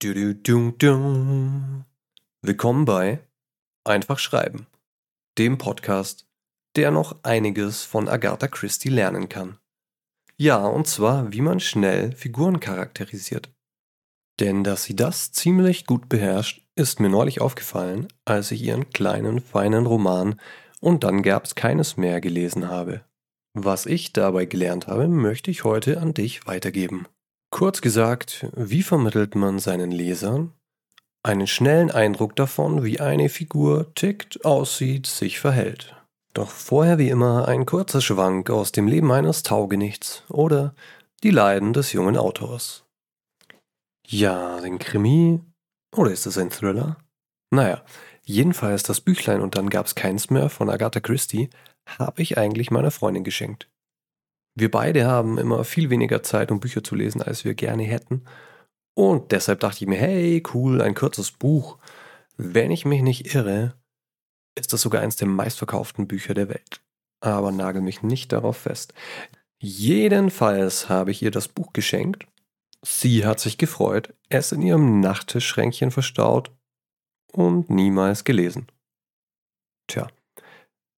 Du, du, du, du. Willkommen bei Einfach Schreiben, dem Podcast, der noch einiges von Agatha Christie lernen kann. Ja, und zwar, wie man schnell Figuren charakterisiert. Denn dass sie das ziemlich gut beherrscht, ist mir neulich aufgefallen, als ich ihren kleinen, feinen Roman und dann gab's keines mehr gelesen habe. Was ich dabei gelernt habe, möchte ich heute an dich weitergeben. Kurz gesagt, wie vermittelt man seinen Lesern einen schnellen Eindruck davon, wie eine Figur tickt, aussieht, sich verhält. Doch vorher wie immer ein kurzer Schwank aus dem Leben eines Taugenichts oder die Leiden des jungen Autors. Ja, ein Krimi oder ist es ein Thriller? Naja, jedenfalls das Büchlein und dann gab's keins mehr von Agatha Christie habe ich eigentlich meiner Freundin geschenkt. Wir beide haben immer viel weniger Zeit, um Bücher zu lesen, als wir gerne hätten. Und deshalb dachte ich mir, hey, cool, ein kurzes Buch. Wenn ich mich nicht irre, ist das sogar eines der meistverkauften Bücher der Welt. Aber nagel mich nicht darauf fest. Jedenfalls habe ich ihr das Buch geschenkt. Sie hat sich gefreut, es in ihrem Nachttischschränkchen verstaut und niemals gelesen. Tja,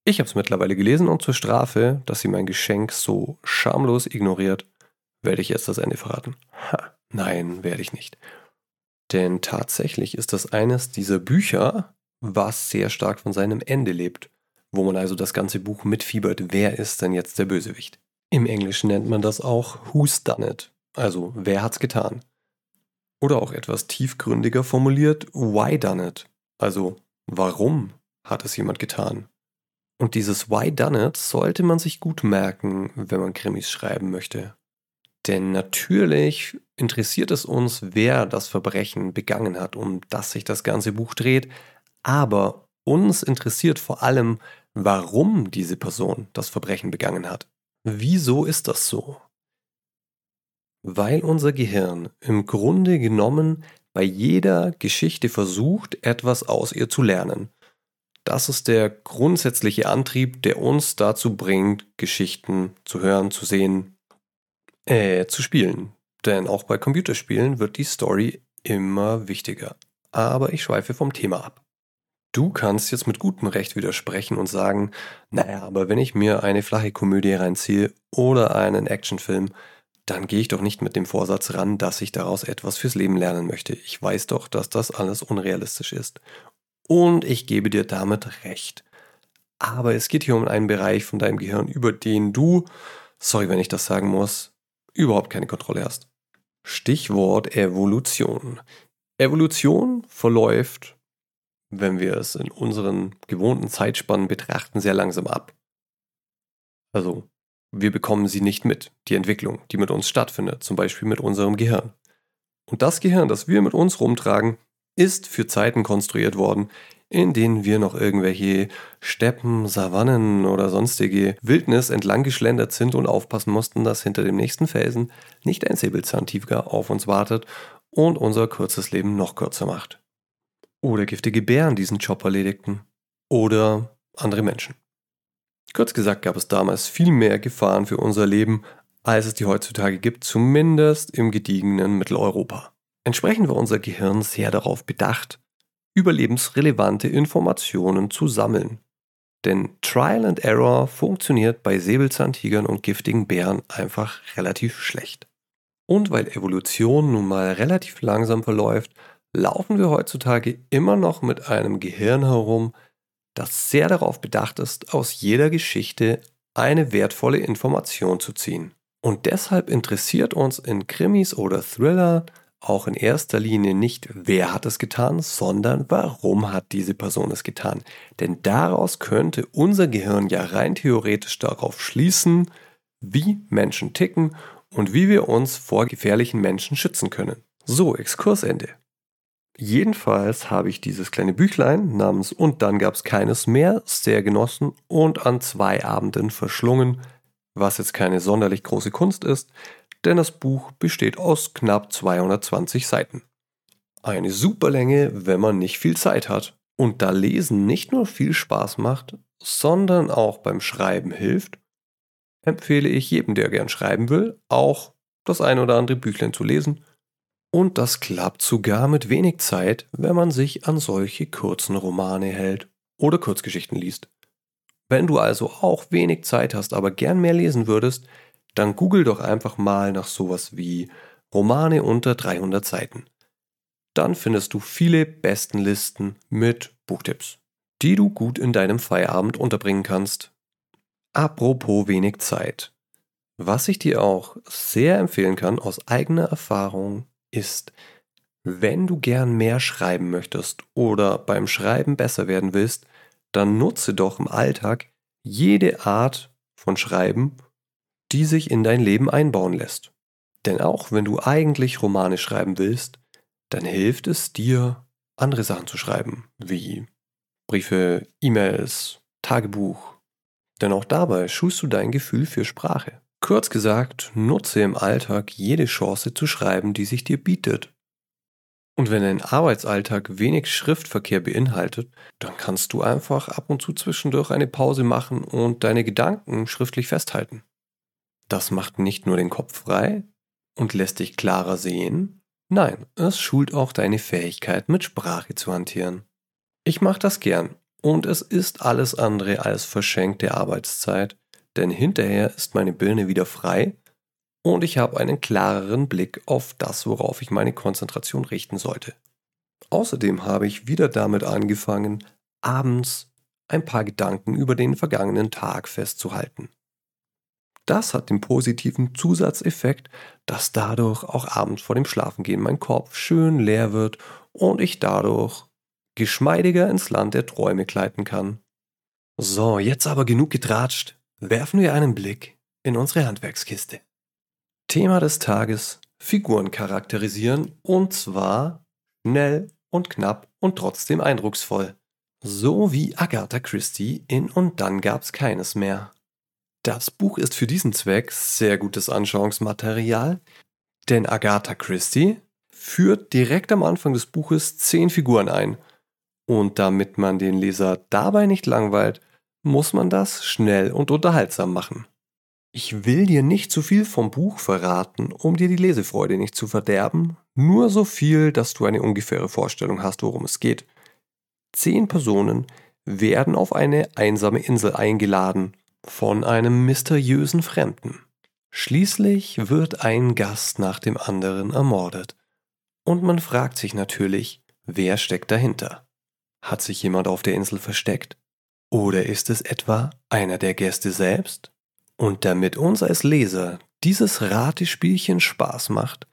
ich habe es mittlerweile gelesen und zur Strafe, dass sie mein Geschenk so schamlos ignoriert, werde ich jetzt das Ende verraten. Ha, nein, werde ich nicht. Denn tatsächlich ist das eines dieser Bücher, was sehr stark von seinem Ende lebt, wo man also das ganze Buch mitfiebert, wer ist denn jetzt der Bösewicht. Im Englischen nennt man das auch Who's Done It, also wer hat's getan. Oder auch etwas tiefgründiger formuliert, Why Done It, also warum hat es jemand getan. Und dieses Why Done It sollte man sich gut merken, wenn man Krimis schreiben möchte. Denn natürlich interessiert es uns, wer das Verbrechen begangen hat, um das sich das ganze Buch dreht. Aber uns interessiert vor allem, warum diese Person das Verbrechen begangen hat. Wieso ist das so? Weil unser Gehirn im Grunde genommen bei jeder Geschichte versucht, etwas aus ihr zu lernen. Das ist der grundsätzliche Antrieb, der uns dazu bringt, Geschichten zu hören, zu sehen, äh, zu spielen. Denn auch bei Computerspielen wird die Story immer wichtiger. Aber ich schweife vom Thema ab. Du kannst jetzt mit gutem Recht widersprechen und sagen, naja, aber wenn ich mir eine flache Komödie reinziehe oder einen Actionfilm, dann gehe ich doch nicht mit dem Vorsatz ran, dass ich daraus etwas fürs Leben lernen möchte. Ich weiß doch, dass das alles unrealistisch ist. Und ich gebe dir damit recht. Aber es geht hier um einen Bereich von deinem Gehirn, über den du, sorry, wenn ich das sagen muss, überhaupt keine Kontrolle hast. Stichwort Evolution. Evolution verläuft, wenn wir es in unseren gewohnten Zeitspannen betrachten, sehr langsam ab. Also, wir bekommen sie nicht mit, die Entwicklung, die mit uns stattfindet, zum Beispiel mit unserem Gehirn. Und das Gehirn, das wir mit uns rumtragen, ist für Zeiten konstruiert worden, in denen wir noch irgendwelche Steppen, Savannen oder sonstige Wildnis entlang geschlendert sind und aufpassen mussten, dass hinter dem nächsten Felsen nicht ein Säbelzahntiger auf uns wartet und unser kurzes Leben noch kürzer macht. Oder giftige Bären diesen Job erledigten. Oder andere Menschen. Kurz gesagt gab es damals viel mehr Gefahren für unser Leben, als es die heutzutage gibt, zumindest im gediegenen Mitteleuropa. Entsprechend war unser Gehirn sehr darauf bedacht, überlebensrelevante Informationen zu sammeln. Denn Trial and Error funktioniert bei Säbelzahntigern und giftigen Bären einfach relativ schlecht. Und weil Evolution nun mal relativ langsam verläuft, laufen wir heutzutage immer noch mit einem Gehirn herum, das sehr darauf bedacht ist, aus jeder Geschichte eine wertvolle Information zu ziehen. Und deshalb interessiert uns in Krimis oder Thriller auch in erster Linie nicht, wer hat es getan, sondern warum hat diese Person es getan. Denn daraus könnte unser Gehirn ja rein theoretisch darauf schließen, wie Menschen ticken und wie wir uns vor gefährlichen Menschen schützen können. So, Exkursende. Jedenfalls habe ich dieses kleine Büchlein namens Und dann gab es keines mehr sehr genossen und an zwei Abenden verschlungen, was jetzt keine sonderlich große Kunst ist, denn das Buch besteht aus knapp 220 Seiten. Eine super Länge, wenn man nicht viel Zeit hat. Und da Lesen nicht nur viel Spaß macht, sondern auch beim Schreiben hilft, empfehle ich jedem, der gern schreiben will, auch das ein oder andere Büchlein zu lesen. Und das klappt sogar mit wenig Zeit, wenn man sich an solche kurzen Romane hält oder Kurzgeschichten liest. Wenn du also auch wenig Zeit hast, aber gern mehr lesen würdest, dann google doch einfach mal nach sowas wie Romane unter 300 Seiten. Dann findest du viele Bestenlisten mit Buchtipps, die du gut in deinem Feierabend unterbringen kannst. Apropos wenig Zeit. Was ich dir auch sehr empfehlen kann aus eigener Erfahrung ist, wenn du gern mehr schreiben möchtest oder beim Schreiben besser werden willst, dann nutze doch im Alltag jede Art von Schreiben, die sich in dein Leben einbauen lässt. Denn auch wenn du eigentlich Romane schreiben willst, dann hilft es dir, andere Sachen zu schreiben, wie Briefe, E-Mails, Tagebuch. Denn auch dabei schulst du dein Gefühl für Sprache. Kurz gesagt, nutze im Alltag jede Chance zu schreiben, die sich dir bietet. Und wenn dein Arbeitsalltag wenig Schriftverkehr beinhaltet, dann kannst du einfach ab und zu zwischendurch eine Pause machen und deine Gedanken schriftlich festhalten. Das macht nicht nur den Kopf frei und lässt dich klarer sehen, nein, es schult auch deine Fähigkeit, mit Sprache zu hantieren. Ich mache das gern und es ist alles andere als verschenkte Arbeitszeit, denn hinterher ist meine Birne wieder frei und ich habe einen klareren Blick auf das, worauf ich meine Konzentration richten sollte. Außerdem habe ich wieder damit angefangen, abends ein paar Gedanken über den vergangenen Tag festzuhalten. Das hat den positiven Zusatzeffekt, dass dadurch auch abends vor dem Schlafengehen mein Kopf schön leer wird und ich dadurch geschmeidiger ins Land der Träume gleiten kann. So, jetzt aber genug getratscht. Werfen wir einen Blick in unsere Handwerkskiste. Thema des Tages: Figuren charakterisieren und zwar schnell und knapp und trotzdem eindrucksvoll. So wie Agatha Christie in Und dann gab's keines mehr. Das Buch ist für diesen Zweck sehr gutes Anschauungsmaterial, denn Agatha Christie führt direkt am Anfang des Buches zehn Figuren ein. Und damit man den Leser dabei nicht langweilt, muss man das schnell und unterhaltsam machen. Ich will dir nicht zu viel vom Buch verraten, um dir die Lesefreude nicht zu verderben, nur so viel, dass du eine ungefähre Vorstellung hast, worum es geht. Zehn Personen werden auf eine einsame Insel eingeladen von einem mysteriösen Fremden. Schließlich wird ein Gast nach dem anderen ermordet. Und man fragt sich natürlich, wer steckt dahinter? Hat sich jemand auf der Insel versteckt? Oder ist es etwa einer der Gäste selbst? Und damit uns als Leser dieses Ratespielchen Spaß macht,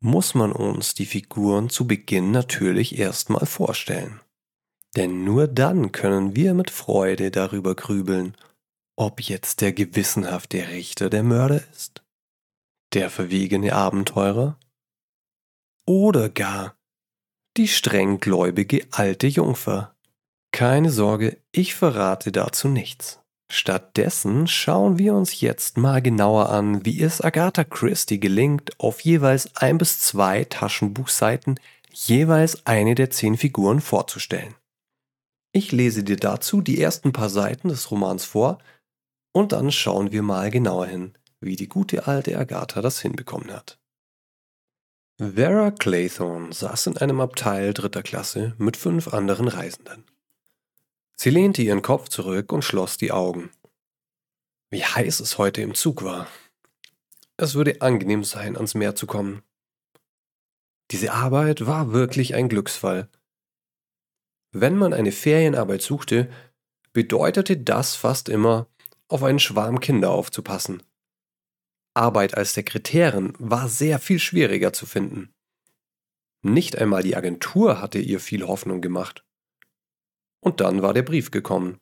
muss man uns die Figuren zu Beginn natürlich erstmal vorstellen. Denn nur dann können wir mit Freude darüber grübeln, ob jetzt der gewissenhafte Richter der Mörder ist, der verwegene Abenteurer oder gar die strenggläubige alte Jungfer. Keine Sorge, ich verrate dazu nichts. Stattdessen schauen wir uns jetzt mal genauer an, wie es Agatha Christie gelingt, auf jeweils ein bis zwei Taschenbuchseiten jeweils eine der zehn Figuren vorzustellen. Ich lese dir dazu die ersten paar Seiten des Romans vor und dann schauen wir mal genauer hin, wie die gute alte Agatha das hinbekommen hat. Vera Claythorne saß in einem Abteil dritter Klasse mit fünf anderen Reisenden. Sie lehnte ihren Kopf zurück und schloss die Augen. Wie heiß es heute im Zug war. Es würde angenehm sein, ans Meer zu kommen. Diese Arbeit war wirklich ein Glücksfall. Wenn man eine Ferienarbeit suchte, bedeutete das fast immer, auf einen Schwarm Kinder aufzupassen. Arbeit als Sekretärin war sehr viel schwieriger zu finden. Nicht einmal die Agentur hatte ihr viel Hoffnung gemacht. Und dann war der Brief gekommen.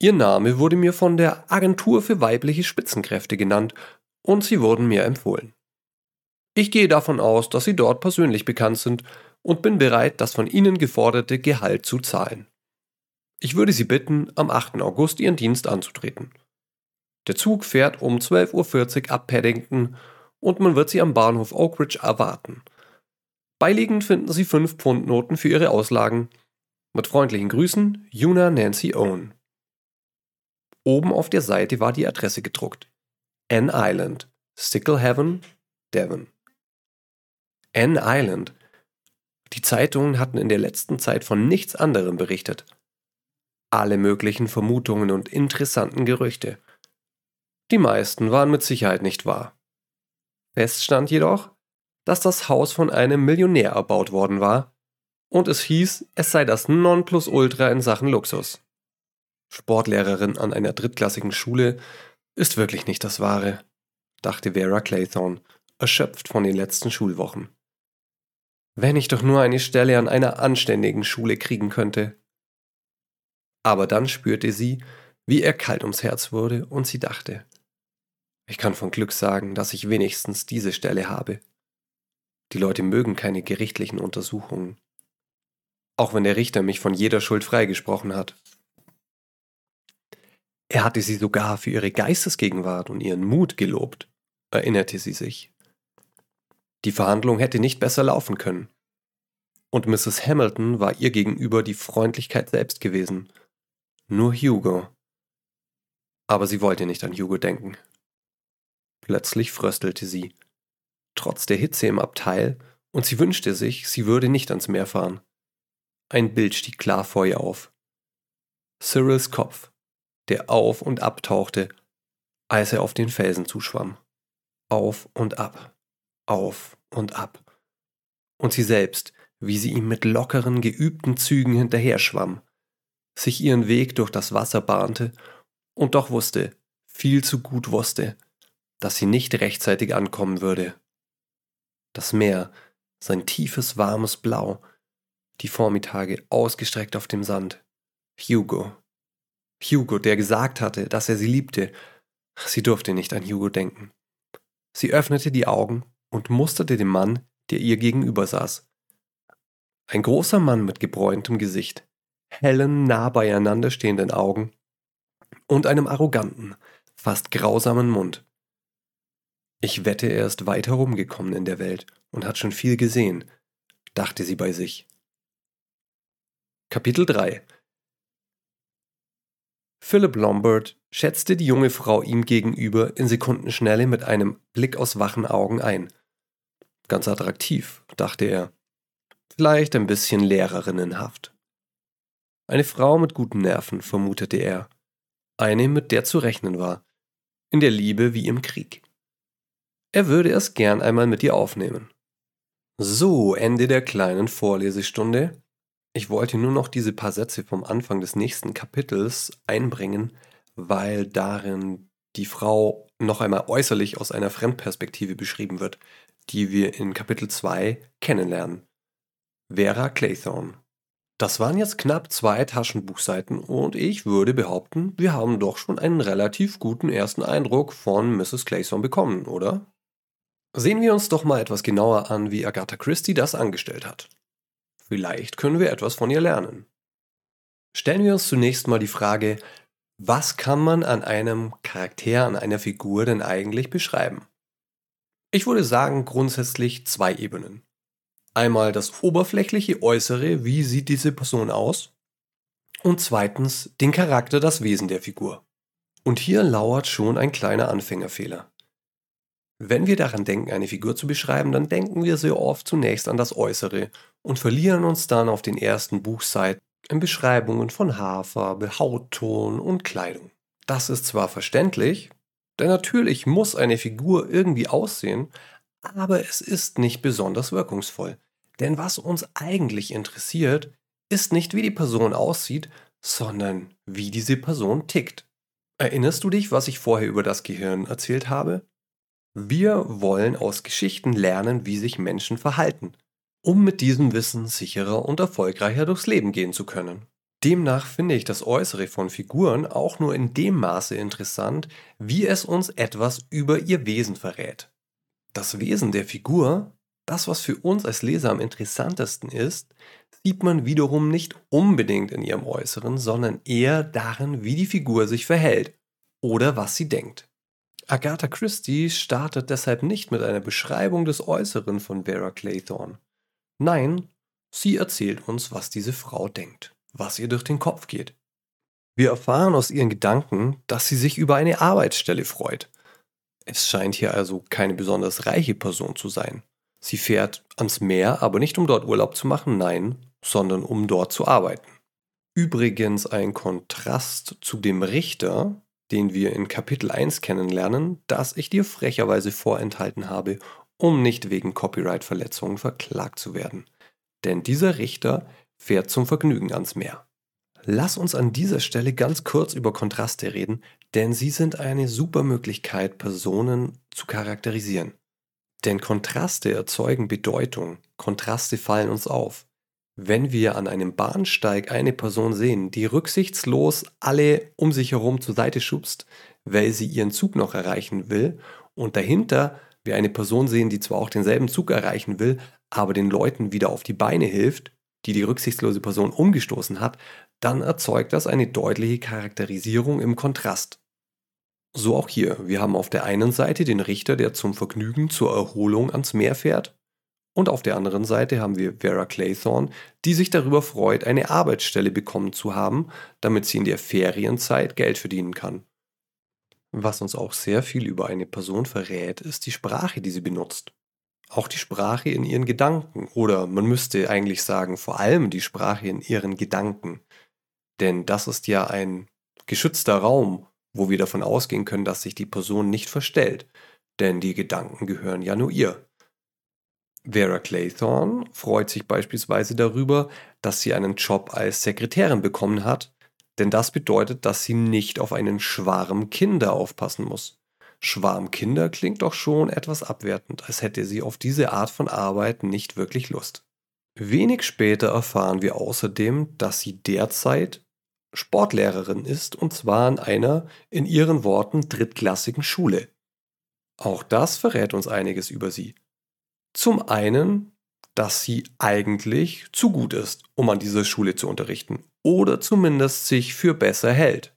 Ihr Name wurde mir von der Agentur für weibliche Spitzenkräfte genannt und sie wurden mir empfohlen. Ich gehe davon aus, dass Sie dort persönlich bekannt sind und bin bereit, das von Ihnen geforderte Gehalt zu zahlen. Ich würde Sie bitten, am 8. August Ihren Dienst anzutreten. Der Zug fährt um 12.40 Uhr ab Paddington und man wird Sie am Bahnhof Oakridge erwarten. Beiliegend finden Sie 5 Pfund Noten für Ihre Auslagen mit freundlichen Grüßen, Juna Nancy Owen. Oben auf der Seite war die Adresse gedruckt. N Island, Sticklehaven, Devon. Ann Island. Die Zeitungen hatten in der letzten Zeit von nichts anderem berichtet. Alle möglichen Vermutungen und interessanten Gerüchte. Die meisten waren mit Sicherheit nicht wahr. Fest stand jedoch, dass das Haus von einem Millionär erbaut worden war, und es hieß, es sei das Nonplusultra in Sachen Luxus. Sportlehrerin an einer drittklassigen Schule ist wirklich nicht das Wahre, dachte Vera Claythorne, erschöpft von den letzten Schulwochen. Wenn ich doch nur eine Stelle an einer anständigen Schule kriegen könnte. Aber dann spürte sie, wie er kalt ums Herz wurde, und sie dachte, ich kann von Glück sagen, dass ich wenigstens diese Stelle habe. Die Leute mögen keine gerichtlichen Untersuchungen. Auch wenn der Richter mich von jeder Schuld freigesprochen hat. Er hatte sie sogar für ihre Geistesgegenwart und ihren Mut gelobt, erinnerte sie sich. Die Verhandlung hätte nicht besser laufen können. Und Mrs. Hamilton war ihr gegenüber die Freundlichkeit selbst gewesen. Nur Hugo. Aber sie wollte nicht an Hugo denken. Plötzlich fröstelte sie, trotz der Hitze im Abteil, und sie wünschte sich, sie würde nicht ans Meer fahren. Ein Bild stieg klar vor ihr auf. Cyrils Kopf, der auf und abtauchte, als er auf den Felsen zuschwamm. Auf und ab auf und ab. Und sie selbst, wie sie ihm mit lockeren, geübten Zügen hinterher schwamm, sich ihren Weg durch das Wasser bahnte und doch wusste, viel zu gut wusste, dass sie nicht rechtzeitig ankommen würde. Das Meer, sein tiefes, warmes Blau, die Vormittage ausgestreckt auf dem Sand. Hugo. Hugo, der gesagt hatte, dass er sie liebte. Sie durfte nicht an Hugo denken. Sie öffnete die Augen und musterte den Mann, der ihr gegenüber saß. Ein großer Mann mit gebräuntem Gesicht, hellen, nah beieinander stehenden Augen und einem arroganten, fast grausamen Mund. Ich wette, er ist weit herumgekommen in der Welt und hat schon viel gesehen, dachte sie bei sich. Kapitel 3 Philip Lombard schätzte die junge Frau ihm gegenüber in Sekundenschnelle mit einem Blick aus wachen Augen ein Ganz attraktiv, dachte er. Vielleicht ein bisschen lehrerinnenhaft. Eine Frau mit guten Nerven, vermutete er. Eine, mit der zu rechnen war. In der Liebe wie im Krieg. Er würde es gern einmal mit ihr aufnehmen. So, Ende der kleinen Vorlesestunde. Ich wollte nur noch diese paar Sätze vom Anfang des nächsten Kapitels einbringen, weil darin die Frau noch einmal äußerlich aus einer Fremdperspektive beschrieben wird die wir in Kapitel 2 kennenlernen. Vera Claythorne. Das waren jetzt knapp zwei Taschenbuchseiten und ich würde behaupten, wir haben doch schon einen relativ guten ersten Eindruck von Mrs. Claythorne bekommen, oder? Sehen wir uns doch mal etwas genauer an, wie Agatha Christie das angestellt hat. Vielleicht können wir etwas von ihr lernen. Stellen wir uns zunächst mal die Frage, was kann man an einem Charakter, an einer Figur denn eigentlich beschreiben? Ich würde sagen grundsätzlich zwei Ebenen. Einmal das oberflächliche Äußere, wie sieht diese Person aus? Und zweitens den Charakter, das Wesen der Figur. Und hier lauert schon ein kleiner Anfängerfehler. Wenn wir daran denken, eine Figur zu beschreiben, dann denken wir sehr oft zunächst an das Äußere und verlieren uns dann auf den ersten Buchseiten in Beschreibungen von Haarfarbe, Hautton und Kleidung. Das ist zwar verständlich, denn natürlich muss eine Figur irgendwie aussehen, aber es ist nicht besonders wirkungsvoll. Denn was uns eigentlich interessiert, ist nicht, wie die Person aussieht, sondern wie diese Person tickt. Erinnerst du dich, was ich vorher über das Gehirn erzählt habe? Wir wollen aus Geschichten lernen, wie sich Menschen verhalten, um mit diesem Wissen sicherer und erfolgreicher durchs Leben gehen zu können. Demnach finde ich das Äußere von Figuren auch nur in dem Maße interessant, wie es uns etwas über ihr Wesen verrät. Das Wesen der Figur, das was für uns als Leser am interessantesten ist, sieht man wiederum nicht unbedingt in ihrem Äußeren, sondern eher darin, wie die Figur sich verhält oder was sie denkt. Agatha Christie startet deshalb nicht mit einer Beschreibung des Äußeren von Vera Claythorne. Nein, sie erzählt uns, was diese Frau denkt was ihr durch den Kopf geht. Wir erfahren aus ihren Gedanken, dass sie sich über eine Arbeitsstelle freut. Es scheint hier also keine besonders reiche Person zu sein. Sie fährt ans Meer, aber nicht um dort Urlaub zu machen, nein, sondern um dort zu arbeiten. Übrigens ein Kontrast zu dem Richter, den wir in Kapitel 1 kennenlernen, das ich dir frecherweise vorenthalten habe, um nicht wegen Copyright-Verletzungen verklagt zu werden. Denn dieser Richter fährt zum Vergnügen ans Meer. Lass uns an dieser Stelle ganz kurz über Kontraste reden, denn sie sind eine super Möglichkeit, Personen zu charakterisieren. Denn Kontraste erzeugen Bedeutung, Kontraste fallen uns auf. Wenn wir an einem Bahnsteig eine Person sehen, die rücksichtslos alle um sich herum zur Seite schubst, weil sie ihren Zug noch erreichen will, und dahinter wir eine Person sehen, die zwar auch denselben Zug erreichen will, aber den Leuten wieder auf die Beine hilft, die die rücksichtslose Person umgestoßen hat, dann erzeugt das eine deutliche Charakterisierung im Kontrast. So auch hier. Wir haben auf der einen Seite den Richter, der zum Vergnügen, zur Erholung ans Meer fährt. Und auf der anderen Seite haben wir Vera Claythorne, die sich darüber freut, eine Arbeitsstelle bekommen zu haben, damit sie in der Ferienzeit Geld verdienen kann. Was uns auch sehr viel über eine Person verrät, ist die Sprache, die sie benutzt. Auch die Sprache in ihren Gedanken oder man müsste eigentlich sagen, vor allem die Sprache in ihren Gedanken. Denn das ist ja ein geschützter Raum, wo wir davon ausgehen können, dass sich die Person nicht verstellt, denn die Gedanken gehören ja nur ihr. Vera Claythorne freut sich beispielsweise darüber, dass sie einen Job als Sekretärin bekommen hat, denn das bedeutet, dass sie nicht auf einen Schwarm Kinder aufpassen muss. Schwarm Kinder klingt doch schon etwas abwertend, als hätte sie auf diese Art von Arbeit nicht wirklich Lust. Wenig später erfahren wir außerdem, dass sie derzeit Sportlehrerin ist, und zwar an einer, in ihren Worten, drittklassigen Schule. Auch das verrät uns einiges über sie. Zum einen, dass sie eigentlich zu gut ist, um an dieser Schule zu unterrichten, oder zumindest sich für besser hält.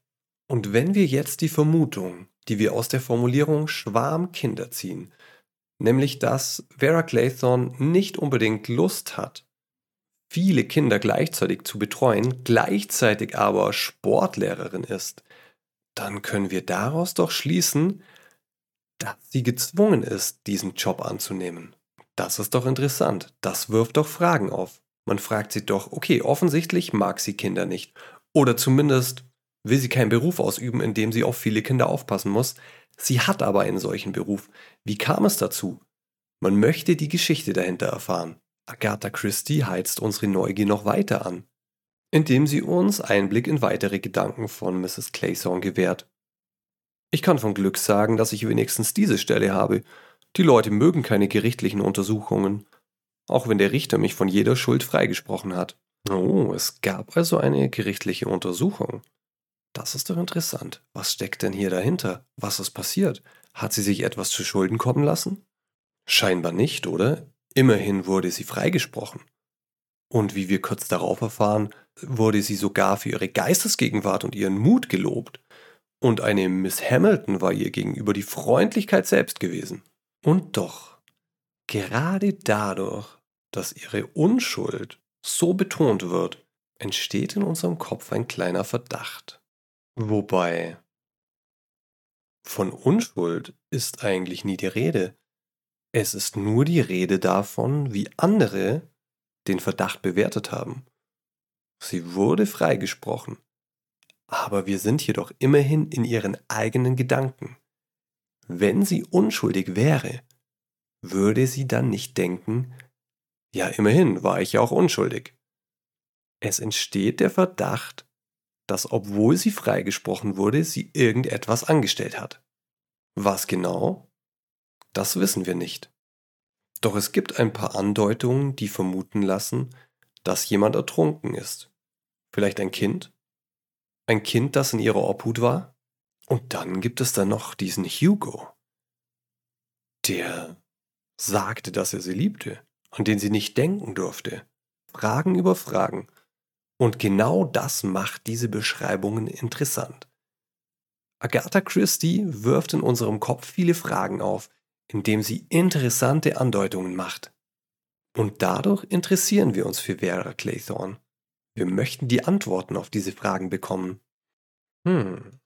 Und wenn wir jetzt die Vermutung, die wir aus der Formulierung Schwarm Kinder ziehen, nämlich dass Vera Claythorne nicht unbedingt Lust hat, viele Kinder gleichzeitig zu betreuen, gleichzeitig aber Sportlehrerin ist, dann können wir daraus doch schließen, dass sie gezwungen ist, diesen Job anzunehmen. Das ist doch interessant. Das wirft doch Fragen auf. Man fragt sich doch, okay, offensichtlich mag sie Kinder nicht. Oder zumindest will sie keinen Beruf ausüben, in dem sie auf viele Kinder aufpassen muss. Sie hat aber einen solchen Beruf. Wie kam es dazu? Man möchte die Geschichte dahinter erfahren. Agatha Christie heizt unsere Neugier noch weiter an, indem sie uns Einblick in weitere Gedanken von Mrs. Clayson gewährt. Ich kann von Glück sagen, dass ich wenigstens diese Stelle habe. Die Leute mögen keine gerichtlichen Untersuchungen, auch wenn der Richter mich von jeder Schuld freigesprochen hat. Oh, es gab also eine gerichtliche Untersuchung. Das ist doch interessant. Was steckt denn hier dahinter? Was ist passiert? Hat sie sich etwas zu Schulden kommen lassen? Scheinbar nicht, oder? Immerhin wurde sie freigesprochen. Und wie wir kurz darauf erfahren, wurde sie sogar für ihre Geistesgegenwart und ihren Mut gelobt. Und eine Miss Hamilton war ihr gegenüber die Freundlichkeit selbst gewesen. Und doch, gerade dadurch, dass ihre Unschuld so betont wird, entsteht in unserem Kopf ein kleiner Verdacht. Wobei von Unschuld ist eigentlich nie die Rede. Es ist nur die Rede davon, wie andere den Verdacht bewertet haben. Sie wurde freigesprochen, aber wir sind jedoch immerhin in ihren eigenen Gedanken. Wenn sie unschuldig wäre, würde sie dann nicht denken, ja immerhin war ich ja auch unschuldig. Es entsteht der Verdacht, dass obwohl sie freigesprochen wurde, sie irgendetwas angestellt hat. Was genau? Das wissen wir nicht. Doch es gibt ein paar Andeutungen, die vermuten lassen, dass jemand ertrunken ist. Vielleicht ein Kind? Ein Kind, das in ihrer Obhut war? Und dann gibt es da noch diesen Hugo, der sagte, dass er sie liebte, an den sie nicht denken durfte. Fragen über Fragen. Und genau das macht diese Beschreibungen interessant. Agatha Christie wirft in unserem Kopf viele Fragen auf, indem sie interessante Andeutungen macht. Und dadurch interessieren wir uns für Vera Claythorne. Wir möchten die Antworten auf diese Fragen bekommen. Hm,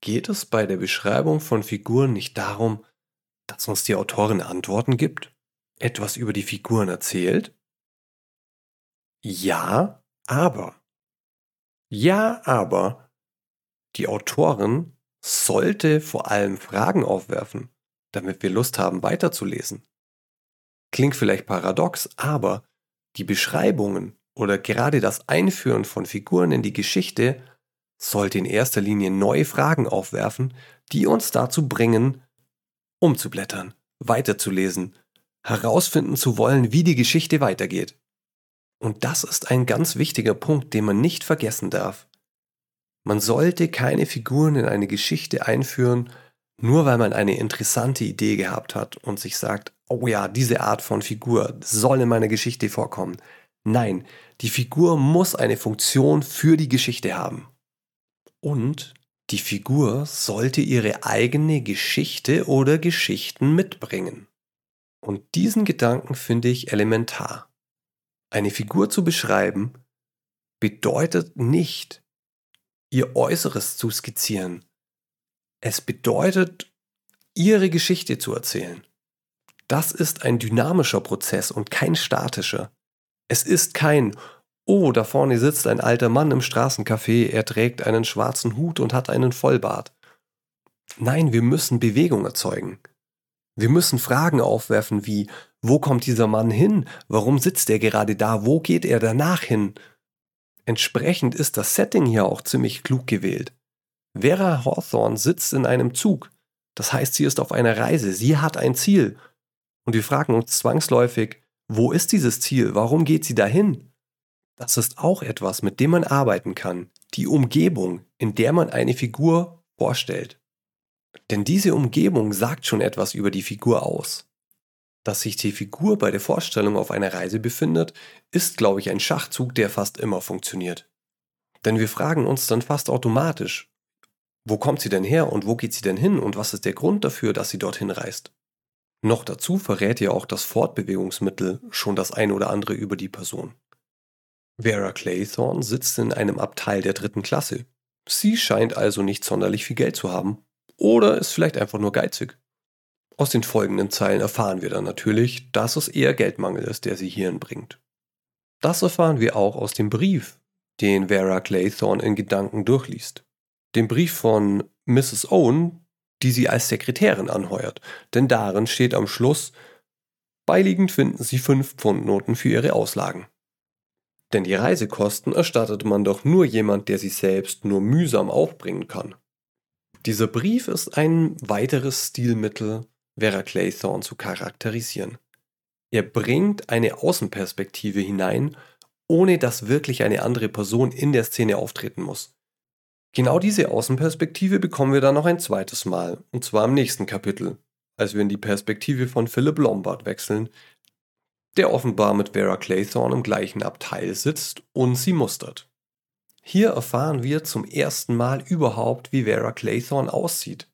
geht es bei der Beschreibung von Figuren nicht darum, dass uns die Autorin Antworten gibt? etwas über die Figuren erzählt? Ja, aber. Ja, aber. Die Autorin sollte vor allem Fragen aufwerfen, damit wir Lust haben weiterzulesen. Klingt vielleicht paradox, aber die Beschreibungen oder gerade das Einführen von Figuren in die Geschichte sollte in erster Linie neue Fragen aufwerfen, die uns dazu bringen, umzublättern, weiterzulesen, herausfinden zu wollen, wie die Geschichte weitergeht. Und das ist ein ganz wichtiger Punkt, den man nicht vergessen darf. Man sollte keine Figuren in eine Geschichte einführen, nur weil man eine interessante Idee gehabt hat und sich sagt, oh ja, diese Art von Figur soll in meiner Geschichte vorkommen. Nein, die Figur muss eine Funktion für die Geschichte haben. Und die Figur sollte ihre eigene Geschichte oder Geschichten mitbringen. Und diesen Gedanken finde ich elementar. Eine Figur zu beschreiben bedeutet nicht, ihr Äußeres zu skizzieren. Es bedeutet, ihre Geschichte zu erzählen. Das ist ein dynamischer Prozess und kein statischer. Es ist kein, oh, da vorne sitzt ein alter Mann im Straßencafé, er trägt einen schwarzen Hut und hat einen Vollbart. Nein, wir müssen Bewegung erzeugen. Wir müssen Fragen aufwerfen wie, wo kommt dieser Mann hin? Warum sitzt er gerade da? Wo geht er danach hin? Entsprechend ist das Setting hier auch ziemlich klug gewählt. Vera Hawthorne sitzt in einem Zug. Das heißt, sie ist auf einer Reise, sie hat ein Ziel. Und wir fragen uns zwangsläufig, wo ist dieses Ziel? Warum geht sie dahin? Das ist auch etwas, mit dem man arbeiten kann. Die Umgebung, in der man eine Figur vorstellt. Denn diese Umgebung sagt schon etwas über die Figur aus. Dass sich die Figur bei der Vorstellung auf einer Reise befindet, ist, glaube ich, ein Schachzug, der fast immer funktioniert. Denn wir fragen uns dann fast automatisch, wo kommt sie denn her und wo geht sie denn hin und was ist der Grund dafür, dass sie dorthin reist? Noch dazu verrät ja auch das Fortbewegungsmittel schon das eine oder andere über die Person. Vera Claythorne sitzt in einem Abteil der dritten Klasse. Sie scheint also nicht sonderlich viel Geld zu haben oder ist vielleicht einfach nur geizig. Aus den folgenden Zeilen erfahren wir dann natürlich, dass es eher Geldmangel ist, der sie hierhin bringt. Das erfahren wir auch aus dem Brief, den Vera Claythorne in Gedanken durchliest. Dem Brief von Mrs. Owen, die sie als Sekretärin anheuert, denn darin steht am Schluss, beiliegend finden sie 5 Pfundnoten für ihre Auslagen. Denn die Reisekosten erstattet man doch nur jemand, der sie selbst nur mühsam aufbringen kann. Dieser Brief ist ein weiteres Stilmittel, Vera Claythorne zu charakterisieren. Er bringt eine Außenperspektive hinein, ohne dass wirklich eine andere Person in der Szene auftreten muss. Genau diese Außenperspektive bekommen wir dann noch ein zweites Mal, und zwar im nächsten Kapitel, als wir in die Perspektive von Philip Lombard wechseln, der offenbar mit Vera Claythorne im gleichen Abteil sitzt und sie mustert. Hier erfahren wir zum ersten Mal überhaupt, wie Vera Claythorne aussieht.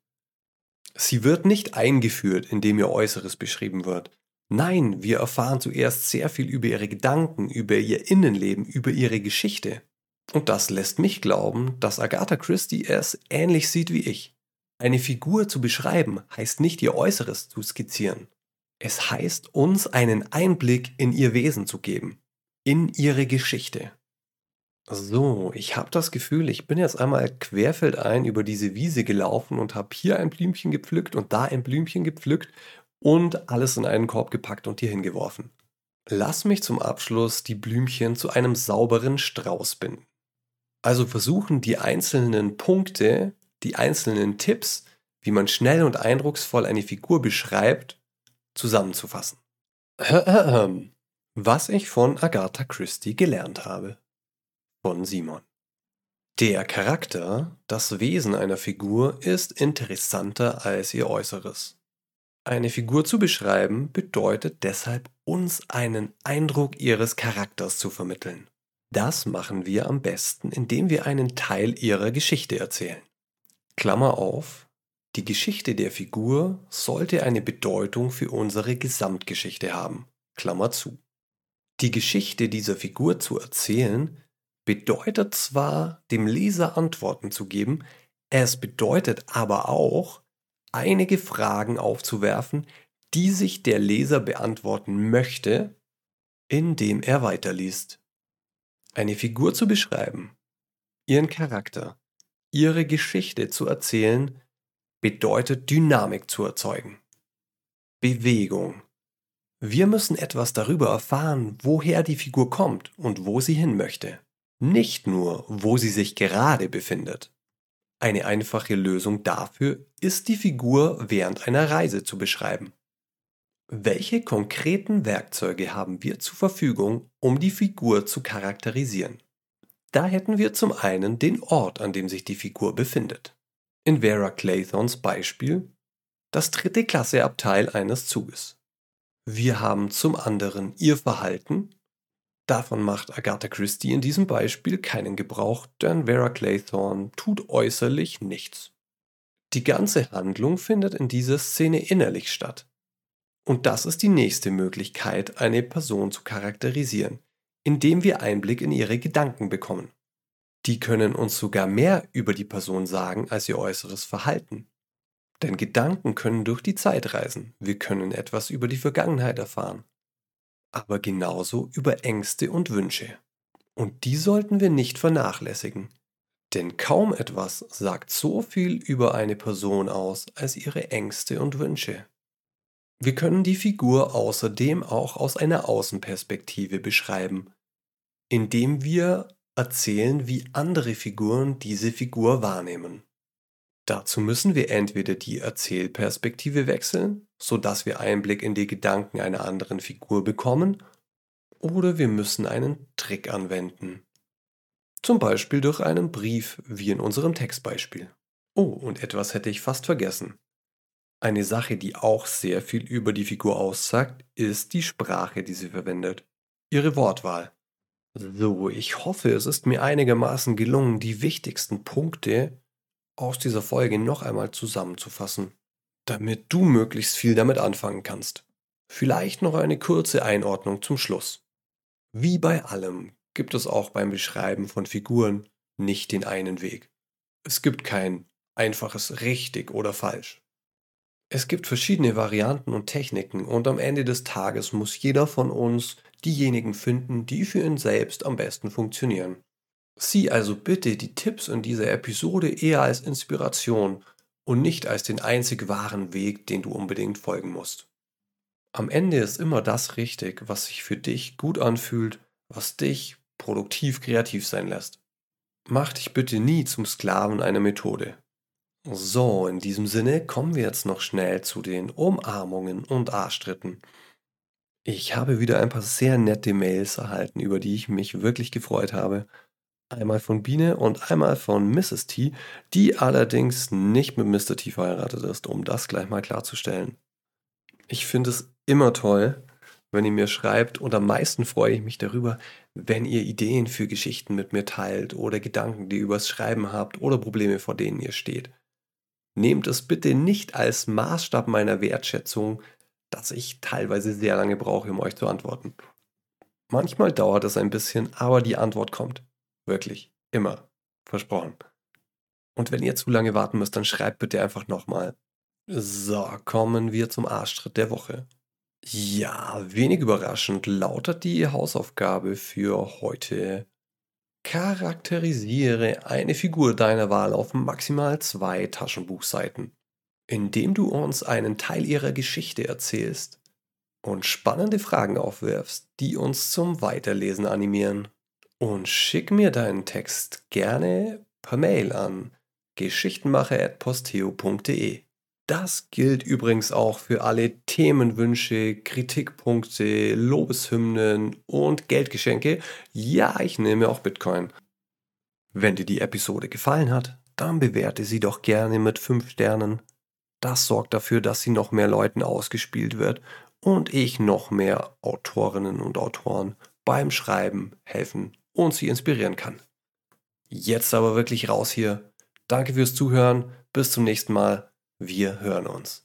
Sie wird nicht eingeführt, indem ihr Äußeres beschrieben wird. Nein, wir erfahren zuerst sehr viel über ihre Gedanken, über ihr Innenleben, über ihre Geschichte. Und das lässt mich glauben, dass Agatha Christie es ähnlich sieht wie ich. Eine Figur zu beschreiben heißt nicht ihr Äußeres zu skizzieren. Es heißt uns einen Einblick in ihr Wesen zu geben, in ihre Geschichte. So, ich habe das Gefühl, ich bin jetzt einmal querfeldein über diese Wiese gelaufen und habe hier ein Blümchen gepflückt und da ein Blümchen gepflückt und alles in einen Korb gepackt und hier hingeworfen. Lass mich zum Abschluss die Blümchen zu einem sauberen Strauß binden. Also versuchen die einzelnen Punkte, die einzelnen Tipps, wie man schnell und eindrucksvoll eine Figur beschreibt, zusammenzufassen. Was ich von Agatha Christie gelernt habe von Simon. Der Charakter, das Wesen einer Figur ist interessanter als ihr Äußeres. Eine Figur zu beschreiben bedeutet deshalb, uns einen Eindruck ihres Charakters zu vermitteln. Das machen wir am besten, indem wir einen Teil ihrer Geschichte erzählen. Klammer auf, die Geschichte der Figur sollte eine Bedeutung für unsere Gesamtgeschichte haben. Klammer zu. Die Geschichte dieser Figur zu erzählen bedeutet zwar, dem Leser Antworten zu geben, es bedeutet aber auch, einige Fragen aufzuwerfen, die sich der Leser beantworten möchte, indem er weiterliest. Eine Figur zu beschreiben, ihren Charakter, ihre Geschichte zu erzählen, bedeutet Dynamik zu erzeugen. Bewegung. Wir müssen etwas darüber erfahren, woher die Figur kommt und wo sie hin möchte. Nicht nur, wo sie sich gerade befindet. Eine einfache Lösung dafür ist die Figur während einer Reise zu beschreiben. Welche konkreten Werkzeuge haben wir zur Verfügung, um die Figur zu charakterisieren? Da hätten wir zum einen den Ort, an dem sich die Figur befindet. In Vera Claythons Beispiel das dritte Klasseabteil eines Zuges. Wir haben zum anderen ihr Verhalten. Davon macht Agatha Christie in diesem Beispiel keinen Gebrauch, denn Vera Claythorne tut äußerlich nichts. Die ganze Handlung findet in dieser Szene innerlich statt. Und das ist die nächste Möglichkeit, eine Person zu charakterisieren, indem wir Einblick in ihre Gedanken bekommen. Die können uns sogar mehr über die Person sagen als ihr äußeres Verhalten. Denn Gedanken können durch die Zeit reisen, wir können etwas über die Vergangenheit erfahren, aber genauso über Ängste und Wünsche. Und die sollten wir nicht vernachlässigen. Denn kaum etwas sagt so viel über eine Person aus als ihre Ängste und Wünsche. Wir können die Figur außerdem auch aus einer Außenperspektive beschreiben, indem wir erzählen, wie andere Figuren diese Figur wahrnehmen. Dazu müssen wir entweder die Erzählperspektive wechseln, sodass wir Einblick in die Gedanken einer anderen Figur bekommen, oder wir müssen einen Trick anwenden. Zum Beispiel durch einen Brief, wie in unserem Textbeispiel. Oh, und etwas hätte ich fast vergessen. Eine Sache, die auch sehr viel über die Figur aussagt, ist die Sprache, die sie verwendet. Ihre Wortwahl. So, ich hoffe, es ist mir einigermaßen gelungen, die wichtigsten Punkte aus dieser Folge noch einmal zusammenzufassen, damit du möglichst viel damit anfangen kannst. Vielleicht noch eine kurze Einordnung zum Schluss. Wie bei allem gibt es auch beim Beschreiben von Figuren nicht den einen Weg. Es gibt kein einfaches richtig oder falsch. Es gibt verschiedene Varianten und Techniken und am Ende des Tages muss jeder von uns diejenigen finden, die für ihn selbst am besten funktionieren. Sieh also bitte die Tipps in dieser Episode eher als Inspiration und nicht als den einzig wahren Weg, den du unbedingt folgen musst. Am Ende ist immer das richtig, was sich für dich gut anfühlt, was dich produktiv kreativ sein lässt. Mach dich bitte nie zum Sklaven einer Methode. So, in diesem Sinne kommen wir jetzt noch schnell zu den Umarmungen und Arschtritten. Ich habe wieder ein paar sehr nette Mails erhalten, über die ich mich wirklich gefreut habe. Einmal von Biene und einmal von Mrs. T, die allerdings nicht mit Mr. T verheiratet ist, um das gleich mal klarzustellen. Ich finde es immer toll, wenn ihr mir schreibt und am meisten freue ich mich darüber, wenn ihr Ideen für Geschichten mit mir teilt oder Gedanken, die ihr übers Schreiben habt oder Probleme, vor denen ihr steht. Nehmt es bitte nicht als Maßstab meiner Wertschätzung, dass ich teilweise sehr lange brauche, um euch zu antworten. Manchmal dauert es ein bisschen, aber die Antwort kommt. Wirklich. Immer. Versprochen. Und wenn ihr zu lange warten müsst, dann schreibt bitte einfach nochmal. So, kommen wir zum Arschtritt der Woche. Ja, wenig überraschend lautet die Hausaufgabe für heute Charakterisiere eine Figur deiner Wahl auf maximal zwei Taschenbuchseiten, indem du uns einen Teil ihrer Geschichte erzählst und spannende Fragen aufwirfst, die uns zum Weiterlesen animieren. Und schick mir deinen Text gerne per Mail an geschichtenmacher.posteo.de. Das gilt übrigens auch für alle Themenwünsche, Kritikpunkte, Lobeshymnen und Geldgeschenke. Ja, ich nehme auch Bitcoin. Wenn dir die Episode gefallen hat, dann bewerte sie doch gerne mit 5 Sternen. Das sorgt dafür, dass sie noch mehr Leuten ausgespielt wird und ich noch mehr Autorinnen und Autoren beim Schreiben helfen und sie inspirieren kann. Jetzt aber wirklich raus hier. Danke fürs Zuhören. Bis zum nächsten Mal. Wir hören uns.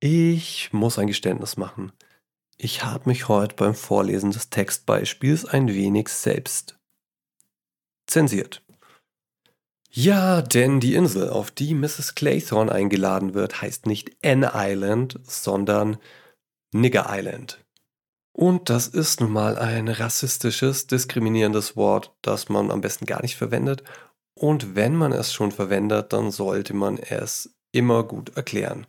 Ich muss ein Geständnis machen. Ich habe mich heute beim Vorlesen des Textbeispiels ein wenig selbst zensiert. Ja, denn die Insel, auf die Mrs. Claythorne eingeladen wird, heißt nicht N Island, sondern Nigger Island. Und das ist nun mal ein rassistisches, diskriminierendes Wort, das man am besten gar nicht verwendet. Und wenn man es schon verwendet, dann sollte man es immer gut erklären.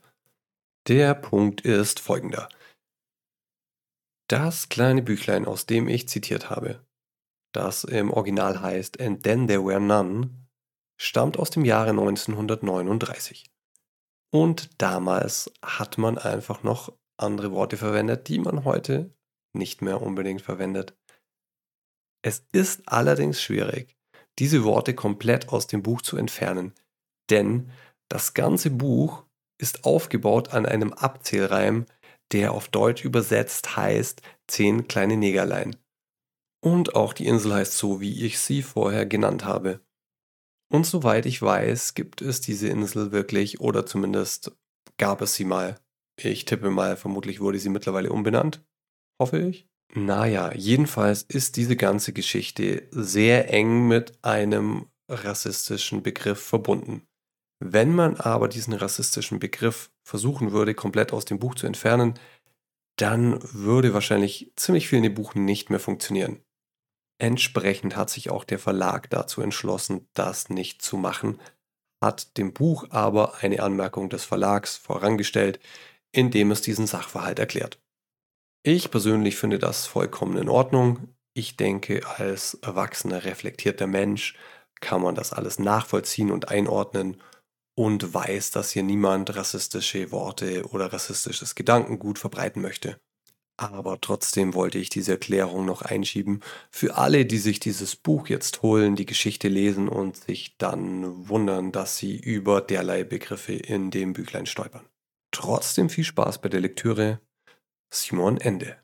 Der Punkt ist folgender. Das kleine Büchlein, aus dem ich zitiert habe, das im Original heißt And Then There Were None, stammt aus dem Jahre 1939. Und damals hat man einfach noch andere Worte verwendet, die man heute nicht mehr unbedingt verwendet. Es ist allerdings schwierig, diese Worte komplett aus dem Buch zu entfernen, denn das ganze Buch ist aufgebaut an einem Abzählreim, der auf Deutsch übersetzt heißt zehn kleine Negerlein. Und auch die Insel heißt so, wie ich sie vorher genannt habe. Und soweit ich weiß, gibt es diese Insel wirklich, oder zumindest gab es sie mal. Ich tippe mal, vermutlich wurde sie mittlerweile umbenannt. Hoffe ich. Naja, jedenfalls ist diese ganze Geschichte sehr eng mit einem rassistischen Begriff verbunden. Wenn man aber diesen rassistischen Begriff versuchen würde, komplett aus dem Buch zu entfernen, dann würde wahrscheinlich ziemlich viel in dem Buch nicht mehr funktionieren. Entsprechend hat sich auch der Verlag dazu entschlossen, das nicht zu machen, hat dem Buch aber eine Anmerkung des Verlags vorangestellt, indem es diesen Sachverhalt erklärt. Ich persönlich finde das vollkommen in Ordnung. Ich denke, als erwachsener, reflektierter Mensch kann man das alles nachvollziehen und einordnen und weiß, dass hier niemand rassistische Worte oder rassistisches Gedankengut verbreiten möchte. Aber trotzdem wollte ich diese Erklärung noch einschieben für alle, die sich dieses Buch jetzt holen, die Geschichte lesen und sich dann wundern, dass sie über derlei Begriffe in dem Büchlein stolpern. Trotzdem viel Spaß bei der Lektüre. Simon Ende.